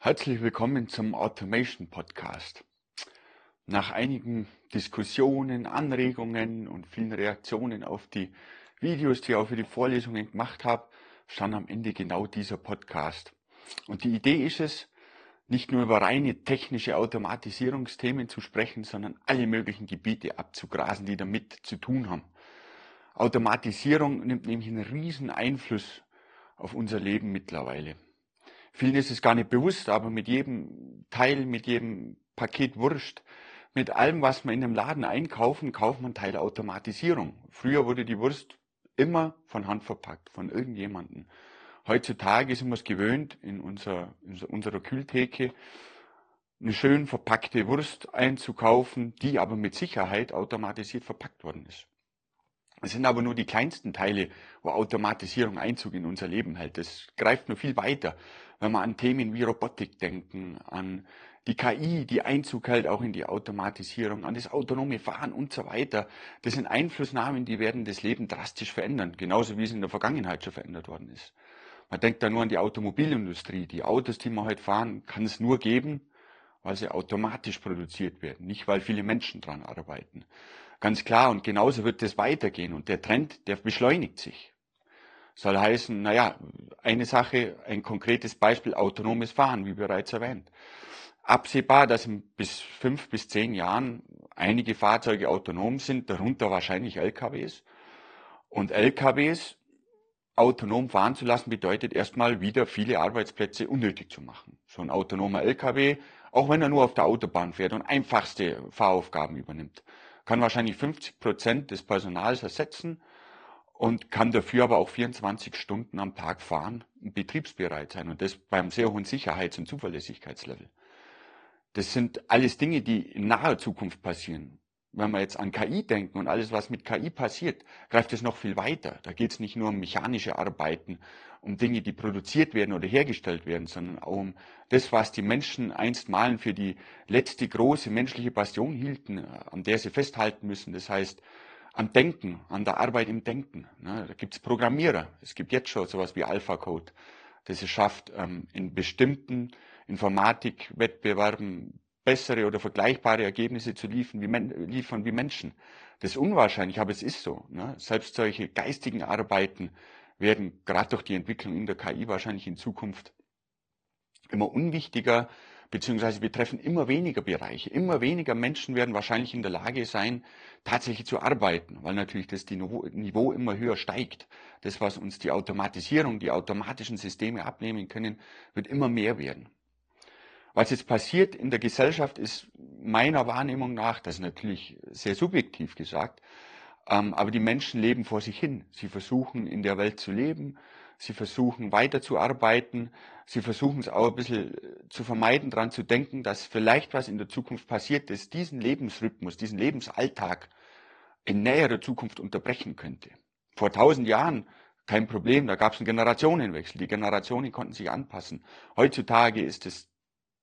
Herzlich willkommen zum Automation Podcast. Nach einigen Diskussionen, Anregungen und vielen Reaktionen auf die Videos, die ich auch für die Vorlesungen gemacht habe, stand am Ende genau dieser Podcast. Und die Idee ist es, nicht nur über reine technische Automatisierungsthemen zu sprechen, sondern alle möglichen Gebiete abzugrasen, die damit zu tun haben. Automatisierung nimmt nämlich einen riesen Einfluss auf unser Leben mittlerweile. Vielen ist es gar nicht bewusst, aber mit jedem Teil, mit jedem Paket Wurst, mit allem, was wir in einem Laden einkaufen, kauft man Teilautomatisierung. Früher wurde die Wurst immer von Hand verpackt, von irgendjemandem. Heutzutage sind wir es gewöhnt, in unserer, in unserer Kühltheke eine schön verpackte Wurst einzukaufen, die aber mit Sicherheit automatisiert verpackt worden ist. Es sind aber nur die kleinsten Teile, wo Automatisierung Einzug in unser Leben hält. Das greift nur viel weiter wenn wir an Themen wie Robotik denken, an die KI, die Einzug hält auch in die Automatisierung, an das autonome Fahren und so weiter. Das sind Einflussnahmen, die werden das Leben drastisch verändern, genauso wie es in der Vergangenheit schon verändert worden ist. Man denkt da nur an die Automobilindustrie. Die Autos, die wir heute fahren, kann es nur geben, weil sie automatisch produziert werden, nicht weil viele Menschen dran arbeiten. Ganz klar, und genauso wird es weitergehen. Und der Trend, der beschleunigt sich. Soll heißen, naja, eine Sache, ein konkretes Beispiel, autonomes Fahren, wie bereits erwähnt. Absehbar, dass in bis fünf bis zehn Jahren einige Fahrzeuge autonom sind, darunter wahrscheinlich LKWs. Und LKWs autonom fahren zu lassen, bedeutet erstmal wieder viele Arbeitsplätze unnötig zu machen. So ein autonomer LKW, auch wenn er nur auf der Autobahn fährt und einfachste Fahraufgaben übernimmt, kann wahrscheinlich 50 Prozent des Personals ersetzen und kann dafür aber auch 24 Stunden am Tag fahren betriebsbereit sein und das beim sehr hohen Sicherheits- und Zuverlässigkeitslevel. Das sind alles Dinge, die in naher Zukunft passieren. Wenn wir jetzt an KI denken und alles, was mit KI passiert, greift es noch viel weiter. Da geht es nicht nur um mechanische Arbeiten, um Dinge, die produziert werden oder hergestellt werden, sondern auch um das, was die Menschen einstmalen für die letzte große menschliche Passion hielten, an der sie festhalten müssen. Das heißt, am Denken, an der Arbeit im Denken. Ne? Da gibt es Programmierer. Es gibt jetzt schon sowas wie AlphaCode, das es schafft, ähm, in bestimmten Informatikwettbewerben bessere oder vergleichbare Ergebnisse zu liefern wie, liefern wie Menschen. Das ist unwahrscheinlich, aber es ist so. Ne? Selbst solche geistigen Arbeiten werden gerade durch die Entwicklung in der KI wahrscheinlich in Zukunft immer unwichtiger, beziehungsweise betreffen immer weniger Bereiche. Immer weniger Menschen werden wahrscheinlich in der Lage sein, tatsächlich zu arbeiten, weil natürlich das Niveau immer höher steigt. Das, was uns die Automatisierung, die automatischen Systeme abnehmen können, wird immer mehr werden. Was jetzt passiert in der Gesellschaft ist meiner Wahrnehmung nach, das ist natürlich sehr subjektiv gesagt, ähm, aber die Menschen leben vor sich hin. Sie versuchen in der Welt zu leben, sie versuchen weiterzuarbeiten, sie versuchen es auch ein bisschen äh, zu vermeiden, daran zu denken, dass vielleicht was in der Zukunft passiert, das diesen Lebensrhythmus, diesen Lebensalltag in näherer Zukunft unterbrechen könnte. Vor tausend Jahren kein Problem, da gab es einen Generationenwechsel, die Generationen konnten sich anpassen. Heutzutage ist es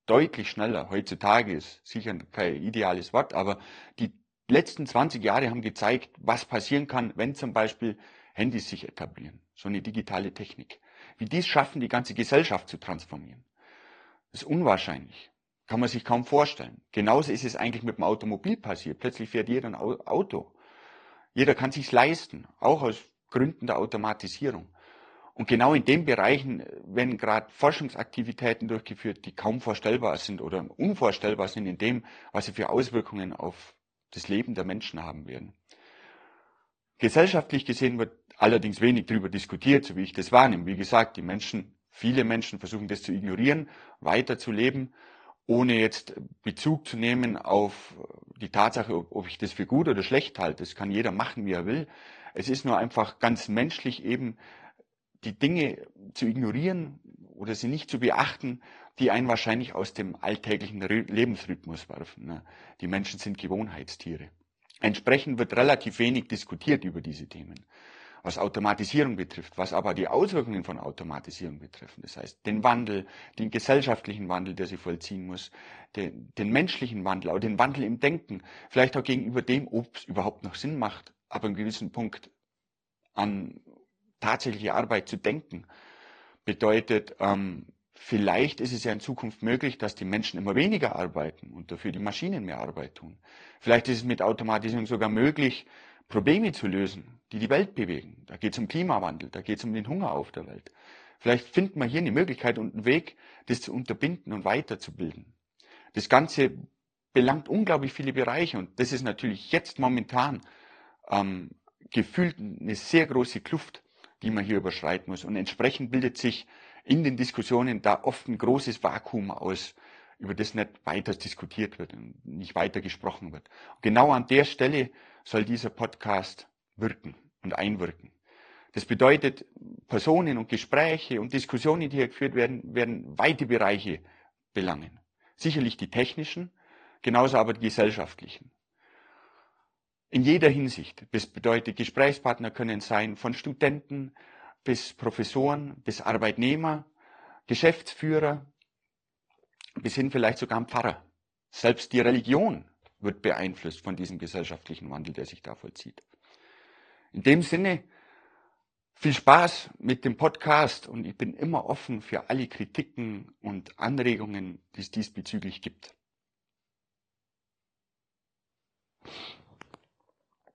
deutlich schneller. Heutzutage ist sicher kein ideales Wort, aber die letzten 20 Jahre haben gezeigt, was passieren kann, wenn zum Beispiel Handys sich etablieren, so eine digitale Technik. Wie dies schaffen, die ganze Gesellschaft zu transformieren, ist unwahrscheinlich. Kann man sich kaum vorstellen. Genauso ist es eigentlich mit dem Automobil passiert. Plötzlich fährt jeder ein Auto. Jeder kann sich's leisten, auch aus Gründen der Automatisierung. Und genau in den Bereichen werden gerade Forschungsaktivitäten durchgeführt, die kaum vorstellbar sind oder unvorstellbar sind in dem, was sie für Auswirkungen auf das Leben der Menschen haben werden. Gesellschaftlich gesehen wird allerdings wenig darüber diskutiert, so wie ich das wahrnehme. Wie gesagt, die Menschen, viele Menschen versuchen das zu ignorieren, weiterzuleben, ohne jetzt Bezug zu nehmen auf die Tatsache, ob ich das für gut oder schlecht halte. Das kann jeder machen, wie er will. Es ist nur einfach ganz menschlich eben, die Dinge zu ignorieren oder sie nicht zu beachten, die einen wahrscheinlich aus dem alltäglichen Lebensrhythmus werfen. Ne? Die Menschen sind Gewohnheitstiere. Entsprechend wird relativ wenig diskutiert über diese Themen was Automatisierung betrifft, was aber die Auswirkungen von Automatisierung betreffen. Das heißt, den Wandel, den gesellschaftlichen Wandel, der sie vollziehen muss, den, den menschlichen Wandel, auch den Wandel im Denken, vielleicht auch gegenüber dem, ob es überhaupt noch Sinn macht, aber einen gewissen Punkt an tatsächliche Arbeit zu denken, bedeutet ähm, Vielleicht ist es ja in Zukunft möglich, dass die Menschen immer weniger arbeiten und dafür die Maschinen mehr Arbeit tun. Vielleicht ist es mit Automatisierung sogar möglich, Probleme zu lösen, die die Welt bewegen. Da geht es um Klimawandel, da geht es um den Hunger auf der Welt. Vielleicht finden wir hier eine Möglichkeit und einen Weg, das zu unterbinden und weiterzubilden. Das Ganze belangt unglaublich viele Bereiche und das ist natürlich jetzt momentan ähm, gefühlt eine sehr große Kluft, die man hier überschreiten muss. Und entsprechend bildet sich in den Diskussionen da oft ein großes Vakuum aus, über das nicht weiter diskutiert wird und nicht weiter gesprochen wird. Und genau an der Stelle soll dieser Podcast wirken und einwirken. Das bedeutet, Personen und Gespräche und Diskussionen, die hier geführt werden, werden weite Bereiche belangen. Sicherlich die technischen, genauso aber die gesellschaftlichen. In jeder Hinsicht. Das bedeutet, Gesprächspartner können sein von Studenten bis Professoren, bis Arbeitnehmer, Geschäftsführer, bis hin vielleicht sogar ein Pfarrer. Selbst die Religion wird beeinflusst von diesem gesellschaftlichen Wandel, der sich da vollzieht. In dem Sinne, viel Spaß mit dem Podcast und ich bin immer offen für alle Kritiken und Anregungen, die es diesbezüglich gibt.